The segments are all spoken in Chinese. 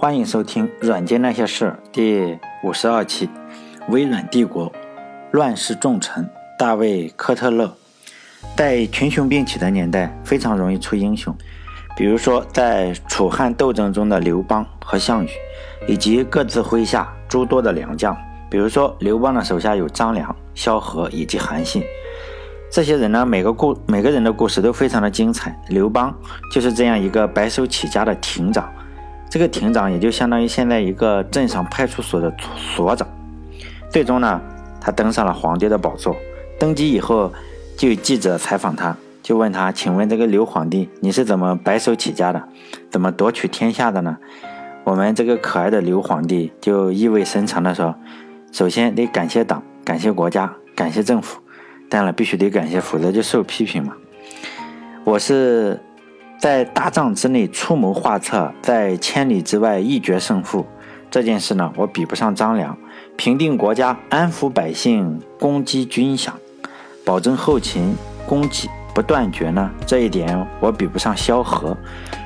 欢迎收听《软件那些事》第五十二期。微软帝国乱世重臣大卫·科特勒，在群雄并起的年代，非常容易出英雄。比如说，在楚汉斗争中的刘邦和项羽，以及各自麾下诸多的良将。比如说，刘邦的手下有张良、萧何以及韩信。这些人呢，每个故每个人的故事都非常的精彩。刘邦就是这样一个白手起家的亭长。这个亭长也就相当于现在一个镇上派出所的所长。最终呢，他登上了皇帝的宝座。登基以后，就有记者采访他，就问他：“请问这个刘皇帝，你是怎么白手起家的？怎么夺取天下的呢？”我们这个可爱的刘皇帝就意味深长地说：“首先得感谢党，感谢国家，感谢政府。当然必须得感谢，否则就受批评嘛。我是。”在大帐之内出谋划策，在千里之外一决胜负，这件事呢，我比不上张良。平定国家，安抚百姓，攻击军饷，保证后勤供给不断绝呢，这一点我比不上萧何。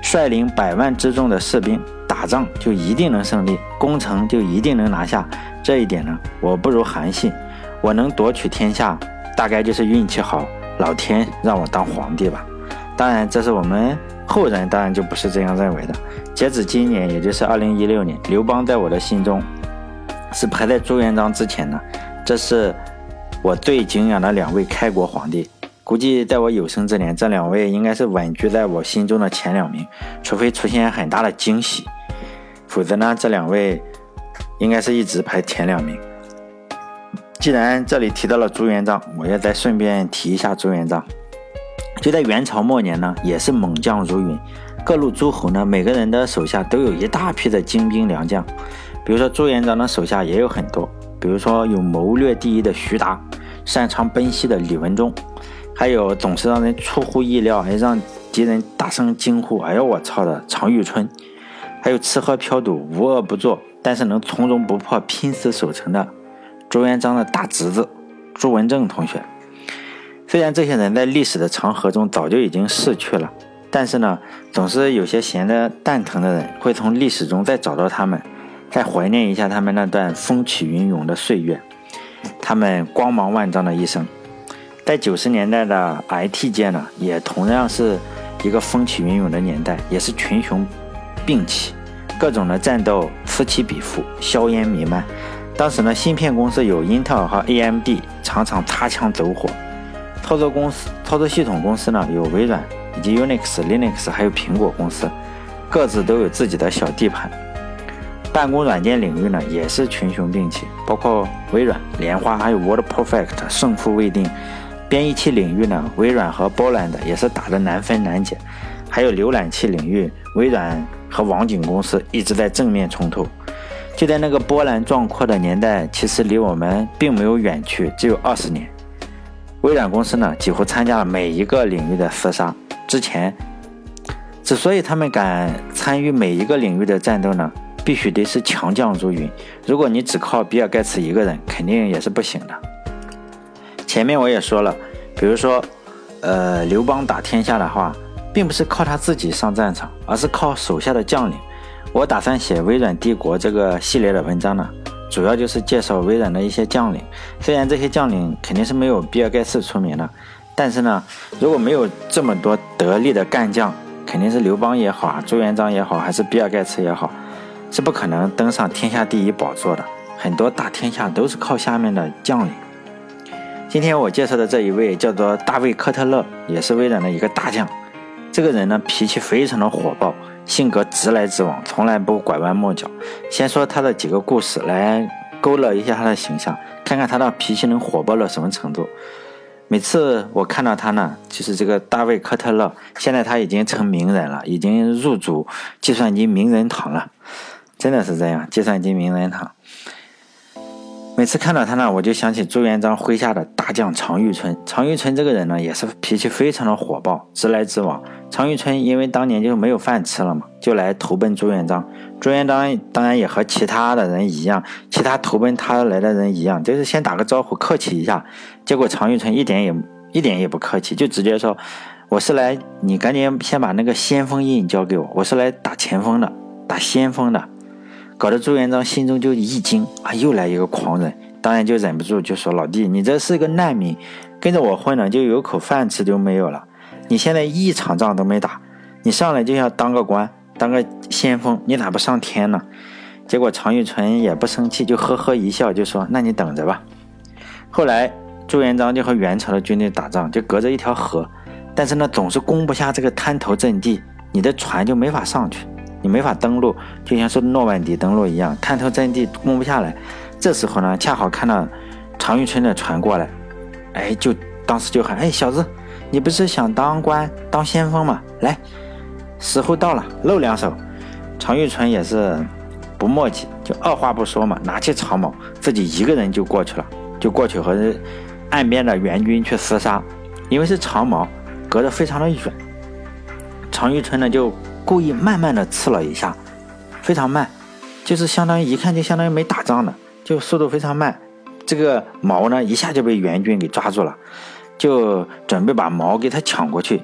率领百万之众的士兵打仗就一定能胜利，攻城就一定能拿下，这一点呢，我不如韩信。我能夺取天下，大概就是运气好，老天让我当皇帝吧。当然，这是我们后人当然就不是这样认为的。截止今年，也就是二零一六年，刘邦在我的心中是排在朱元璋之前的。这是我最敬仰的两位开国皇帝。估计在我有生之年，这两位应该是稳居在我心中的前两名，除非出现很大的惊喜，否则呢，这两位应该是一直排前两名。既然这里提到了朱元璋，我也再顺便提一下朱元璋。就在元朝末年呢，也是猛将如云，各路诸侯呢，每个人的手下都有一大批的精兵良将。比如说朱元璋的手下也有很多，比如说有谋略第一的徐达，擅长奔袭的李文忠，还有总是让人出乎意料，还让敌人大声惊呼“哎呦我操”的常遇春，还有吃喝嫖赌无恶不作，但是能从容不迫拼死守城的朱元璋的大侄子朱文正同学。虽然这些人在历史的长河中早就已经逝去了，但是呢，总是有些闲得蛋疼的人会从历史中再找到他们，再怀念一下他们那段风起云涌的岁月，他们光芒万丈的一生。在九十年代的 IT 界呢，也同样是一个风起云涌的年代，也是群雄并起，各种的战斗此起彼伏，硝烟弥漫。当时呢，芯片公司有英特尔和 AMD，常常擦枪走火。操作公司、操作系统公司呢，有微软以及 Unix、Linux，还有苹果公司，各自都有自己的小地盘。办公软件领域呢，也是群雄并起，包括微软、莲花，还有 WordPerfect，胜负未定。编译器领域呢，微软和波兰的也是打得难分难解。还有浏览器领域，微软和网景公司一直在正面冲突。就在那个波澜壮阔的年代，其实离我们并没有远去，只有二十年。微软公司呢，几乎参加了每一个领域的厮杀。之前，之所以他们敢参与每一个领域的战斗呢，必须得是强将如云。如果你只靠比尔盖茨一个人，肯定也是不行的。前面我也说了，比如说，呃，刘邦打天下的话，并不是靠他自己上战场，而是靠手下的将领。我打算写微软帝国这个系列的文章呢。主要就是介绍微软的一些将领，虽然这些将领肯定是没有比尔盖茨出名的，但是呢，如果没有这么多得力的干将，肯定是刘邦也好啊，朱元璋也好，还是比尔盖茨也好，是不可能登上天下第一宝座的。很多打天下都是靠下面的将领。今天我介绍的这一位叫做大卫·科特勒，也是微软的一个大将。这个人呢，脾气非常的火爆。性格直来直往，从来不拐弯抹角。先说他的几个故事，来勾勒一下他的形象，看看他的脾气能火爆到什么程度。每次我看到他呢，就是这个大卫·科特勒，现在他已经成名人了，已经入主计算机名人堂了，真的是这样，计算机名人堂。每次看到他呢，我就想起朱元璋麾下的大将常遇春。常遇春这个人呢，也是脾气非常的火爆，直来直往。常遇春因为当年就没有饭吃了嘛，就来投奔朱元璋。朱元璋当然也和其他的人一样，其他投奔他来的人一样，就是先打个招呼，客气一下。结果常遇春一点也一点也不客气，就直接说：“我是来，你赶紧先把那个先锋印交给我，我是来打前锋的，打先锋的。”搞得朱元璋心中就一惊啊，又来一个狂人，当然就忍不住就说：“老弟，你这是个难民，跟着我混呢，就有口饭吃就没有了。你现在一场仗都没打，你上来就想当个官，当个先锋，你咋不上天呢？”结果常遇春也不生气，就呵呵一笑，就说：“那你等着吧。”后来朱元璋就和元朝的军队打仗，就隔着一条河，但是呢总是攻不下这个滩头阵地，你的船就没法上去，你没法登陆，就像是诺曼底登陆一样，滩头阵地攻不下来。这时候呢，恰好看到常遇春的船过来，哎，就当时就喊：“哎，小子，你不是想当官当先锋吗？来，时候到了，露两手。”常遇春也是。不墨迹，就二话不说嘛，拿起长矛，自己一个人就过去了，就过去和岸边的援军去厮杀。因为是长矛，隔得非常的远。常遇春呢，就故意慢慢的刺了一下，非常慢，就是相当于一看就相当于没打仗的，就速度非常慢。这个矛呢，一下就被援军给抓住了，就准备把矛给他抢过去。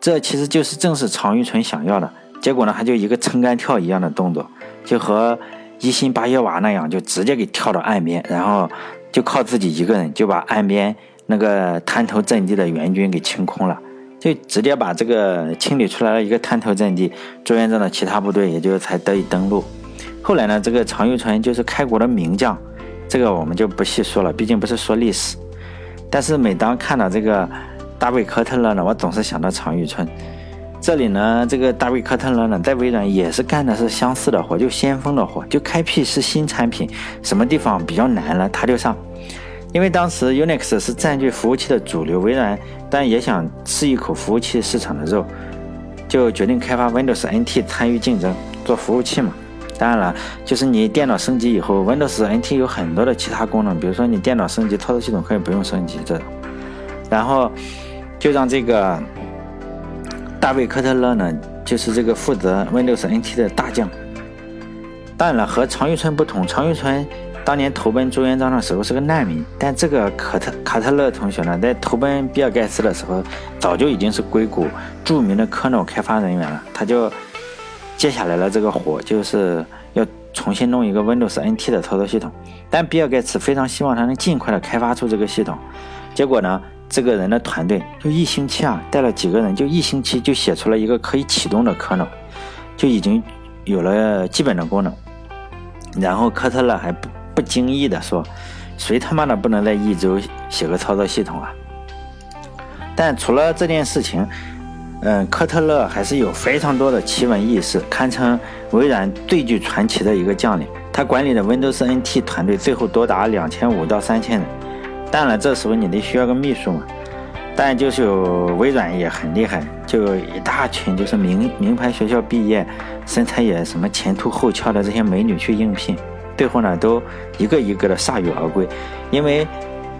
这其实就是正是常遇春想要的。结果呢，他就一个撑杆跳一样的动作。就和一心八叶娃那样，就直接给跳到岸边，然后就靠自己一个人就把岸边那个滩头阵地的援军给清空了，就直接把这个清理出来了一个滩头阵地，朱元璋的其他部队也就才得以登陆。后来呢，这个常遇春就是开国的名将，这个我们就不细说了，毕竟不是说历史。但是每当看到这个大卫科特勒呢，我总是想到常遇春。这里呢，这个大卫科特勒呢，在微软也是干的是相似的活，就先锋的活，就开辟是新产品，什么地方比较难了，他就上。因为当时 Unix 是占据服务器的主流，微软但也想吃一口服务器市场的肉，就决定开发 Windows NT 参与竞争，做服务器嘛。当然了，就是你电脑升级以后，Windows NT 有很多的其他功能，比如说你电脑升级，操作系统可以不用升级这种。然后就让这个。大卫科特勒呢，就是这个负责 Windows NT 的大将。当然了，和常遇春不同，常遇春当年投奔朱元璋的时候是个难民，但这个科特卡特勒同学呢，在投奔比尔盖茨的时候，早就已经是硅谷著名的科脑开发人员了。他就接下来了这个活，就是要重新弄一个 Windows NT 的操作系统。但比尔盖茨非常希望他能尽快的开发出这个系统，结果呢？这个人的团队就一星期啊，带了几个人，就一星期就写出了一个可以启动的可能，就已经有了基本的功能。然后科特勒还不不经意的说：“谁他妈的不能在一周写个操作系统啊？”但除了这件事情，嗯，科特勒还是有非常多的奇闻异事，堪称微软最具传奇的一个将领。他管理的 Windows NT 团队最后多达两千五到三千人。当然，这时候你得需要个秘书嘛。但就是有微软也很厉害，就一大群就是名名牌学校毕业，身材也什么前凸后翘的这些美女去应聘，最后呢都一个一个的铩羽而归。因为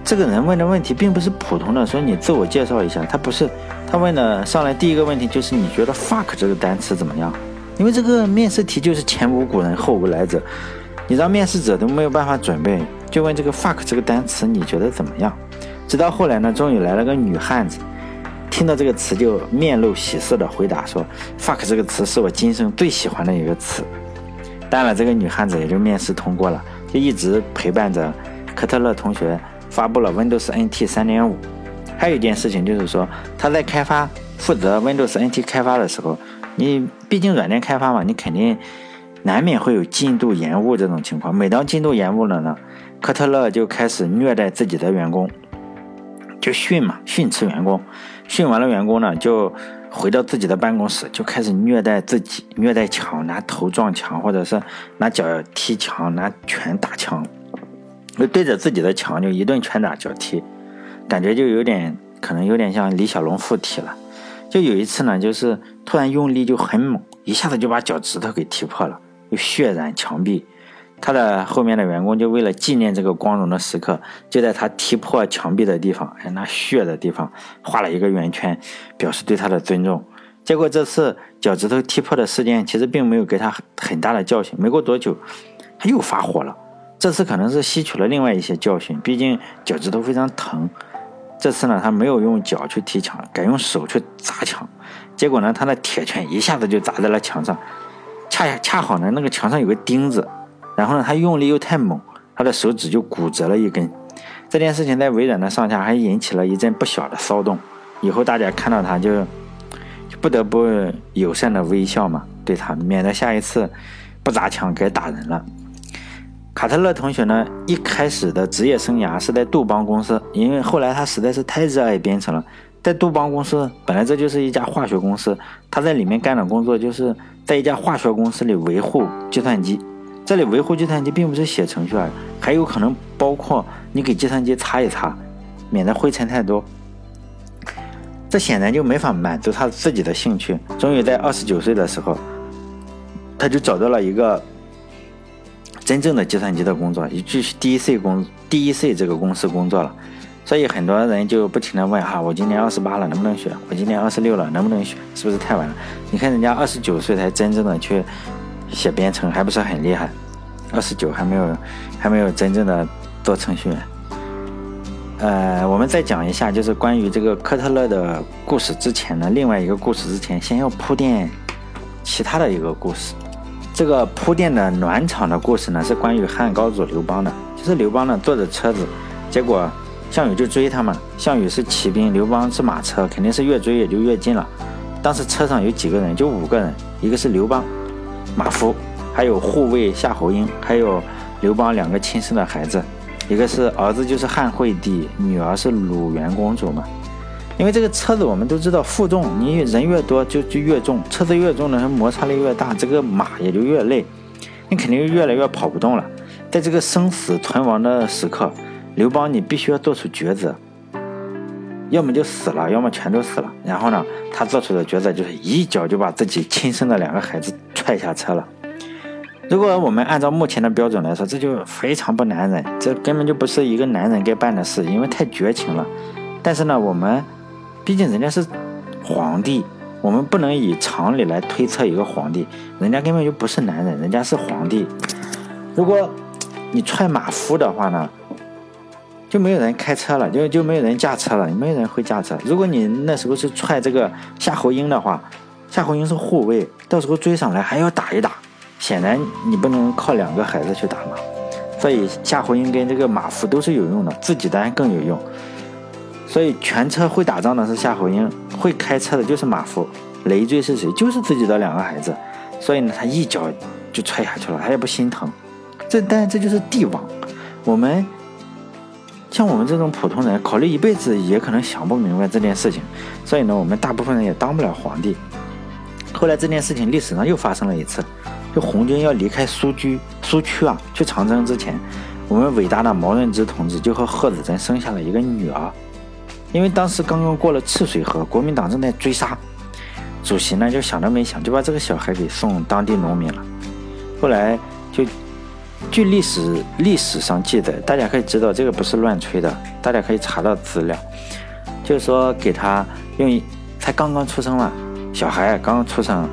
这个人问的问题并不是普通的，说你自我介绍一下，他不是，他问的上来第一个问题就是你觉得 fuck 这个单词怎么样？因为这个面试题就是前无古人后无来者，你让面试者都没有办法准备。就问这个 fuck 这个单词你觉得怎么样？直到后来呢，终于来了个女汉子，听到这个词就面露喜色的回答说：“fuck 这个词是我今生最喜欢的一个词。”当然，这个女汉子也就面试通过了，就一直陪伴着科特勒同学发布了 Windows NT 3.5。还有一件事情就是说，他在开发负责 Windows NT 开发的时候，你毕竟软件开发嘛，你肯定难免会有进度延误这种情况。每当进度延误了呢？科特勒就开始虐待自己的员工，就训嘛，训斥员工，训完了员工呢，就回到自己的办公室，就开始虐待自己，虐待墙，拿头撞墙，或者是拿脚踢墙，拿拳打墙，就对着自己的墙就一顿拳打脚踢，感觉就有点可能有点像李小龙附体了。就有一次呢，就是突然用力就很猛，一下子就把脚趾头给踢破了，就血染墙壁。他的后面的员工就为了纪念这个光荣的时刻，就在他踢破墙壁的地方，哎，那血的地方画了一个圆圈，表示对他的尊重。结果这次脚趾头踢破的事件其实并没有给他很大的教训。没过多久，他又发火了。这次可能是吸取了另外一些教训，毕竟脚趾头非常疼。这次呢，他没有用脚去踢墙，改用手去砸墙。结果呢，他的铁拳一下子就砸在了墙上。恰恰好呢，那个墙上有个钉子，然后呢，他用力又太猛，他的手指就骨折了一根。这件事情在微软的上下还引起了一阵不小的骚动。以后大家看到他就就不得不友善的微笑嘛，对他，免得下一次不砸墙该打人了。卡特勒同学呢，一开始的职业生涯是在杜邦公司，因为后来他实在是太热爱编程了。在杜邦公司，本来这就是一家化学公司，他在里面干的工作就是在一家化学公司里维护计算机。这里维护计算机并不是写程序啊，还有可能包括你给计算机擦一擦，免得灰尘太多。这显然就没法满足他自己的兴趣。终于在二十九岁的时候，他就找到了一个真正的计算机的工作，也继续 DEC 公 DEC 这个公司工作了。所以很多人就不停的问哈，我今年二十八了，能不能学？我今年二十六了，能不能学？是不是太晚了？你看人家二十九岁才真正的去写编程，还不是很厉害？二十九还没有还没有真正的做程序员。呃，我们再讲一下，就是关于这个科特勒的故事之前呢，另外一个故事之前，先要铺垫其他的一个故事。这个铺垫的暖场的故事呢，是关于汉高祖刘邦的。就是刘邦呢坐着车子，结果。项羽就追他嘛，项羽是骑兵，刘邦是马车，肯定是越追也就越近了。当时车上有几个人，就五个人，一个是刘邦，马夫，还有护卫夏侯婴，还有刘邦两个亲生的孩子，一个是儿子就是汉惠帝，女儿是鲁元公主嘛。因为这个车子我们都知道负重，你人越多就就越重，车子越重呢，摩擦力越大，这个马也就越累，你肯定越来越跑不动了。在这个生死存亡的时刻。刘邦，你必须要做出抉择，要么就死了，要么全都死了。然后呢，他做出的抉择就是一脚就把自己亲生的两个孩子踹下车了。如果我们按照目前的标准来说，这就非常不男人，这根本就不是一个男人该办的事，因为太绝情了。但是呢，我们毕竟人家是皇帝，我们不能以常理来推测一个皇帝，人家根本就不是男人，人家是皇帝。如果你踹马夫的话呢？就没有人开车了，就就没有人驾车了，没有人会驾车。如果你那时候是踹这个夏侯婴的话，夏侯婴是护卫，到时候追上来还要打一打，显然你不能靠两个孩子去打嘛。所以夏侯婴跟这个马夫都是有用的，自己当然更有用。所以全车会打仗的是夏侯婴，会开车的就是马夫，累赘是谁？就是自己的两个孩子。所以呢，他一脚就踹下去了，他也不心疼。这但这就是帝王，我们。像我们这种普通人，考虑一辈子也可能想不明白这件事情，所以呢，我们大部分人也当不了皇帝。后来这件事情历史上又发生了一次，就红军要离开苏区，苏区啊，去长征之前，我们伟大的毛润之同志就和贺子珍生下了一个女儿。因为当时刚刚过了赤水河，国民党正在追杀，主席呢就想都没想，就把这个小孩给送当地农民了。后来就。据历史历史上记载，大家可以知道这个不是乱吹的，大家可以查到资料，就是说给他用，才刚刚出生嘛，小孩刚刚出生，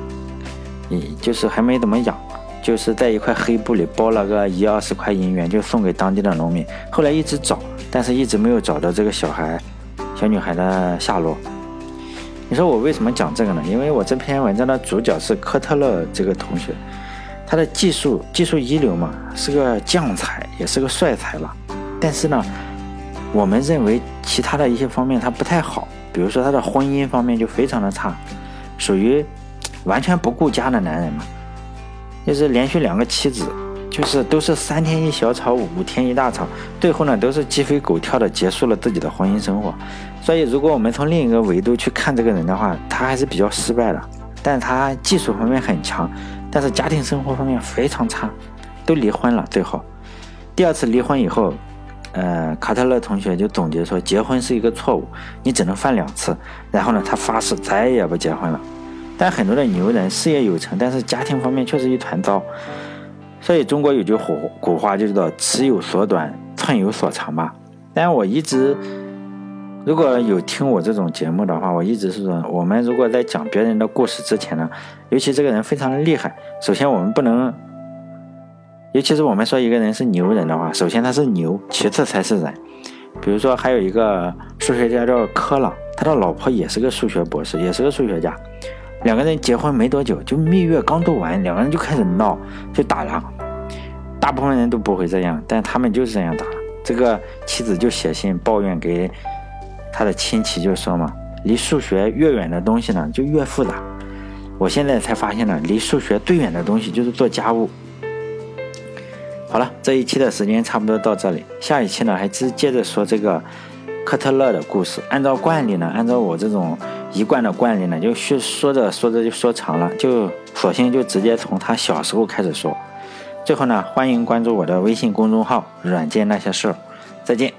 嗯，就是还没怎么养，就是在一块黑布里包了个一二十块银元，就送给当地的农民。后来一直找，但是一直没有找到这个小孩，小女孩的下落。你说我为什么讲这个呢？因为我这篇文章的主角是科特勒这个同学。他的技术技术一流嘛，是个将才，也是个帅才吧。但是呢，我们认为其他的一些方面他不太好，比如说他的婚姻方面就非常的差，属于完全不顾家的男人嘛。就是连续两个妻子，就是都是三天一小吵，五天一大吵，最后呢都是鸡飞狗跳的结束了自己的婚姻生活。所以，如果我们从另一个维度去看这个人的话，他还是比较失败的，但他技术方面很强。但是家庭生活方面非常差，都离婚了。最后，第二次离婚以后，呃，卡特勒同学就总结说，结婚是一个错误，你只能犯两次。然后呢，他发誓再也不结婚了。但很多的牛人事业有成，但是家庭方面却是一团糟。所以中国有句古古话就叫“尺有所短，寸有所长”吧。但我一直。如果有听我这种节目的话，我一直是说，我们如果在讲别人的故事之前呢，尤其这个人非常的厉害，首先我们不能，尤其是我们说一个人是牛人的话，首先他是牛，其次才是人。比如说还有一个数学家叫柯朗，他的老婆也是个数学博士，也是个数学家。两个人结婚没多久，就蜜月刚度完，两个人就开始闹，就打了。大部分人都不会这样，但他们就是这样打。这个妻子就写信抱怨给他的亲戚，就说嘛，离数学越远的东西呢，就越复杂。我现在才发现呢，离数学最远的东西就是做家务。好了，这一期的时间差不多到这里，下一期呢还接接着说这个科特勒的故事。按照惯例呢，按照我这种一贯的惯例呢，就说说着说着就说长了，就索性就直接从他小时候开始说。最后呢，欢迎关注我的微信公众号“软件那些事儿”，再见。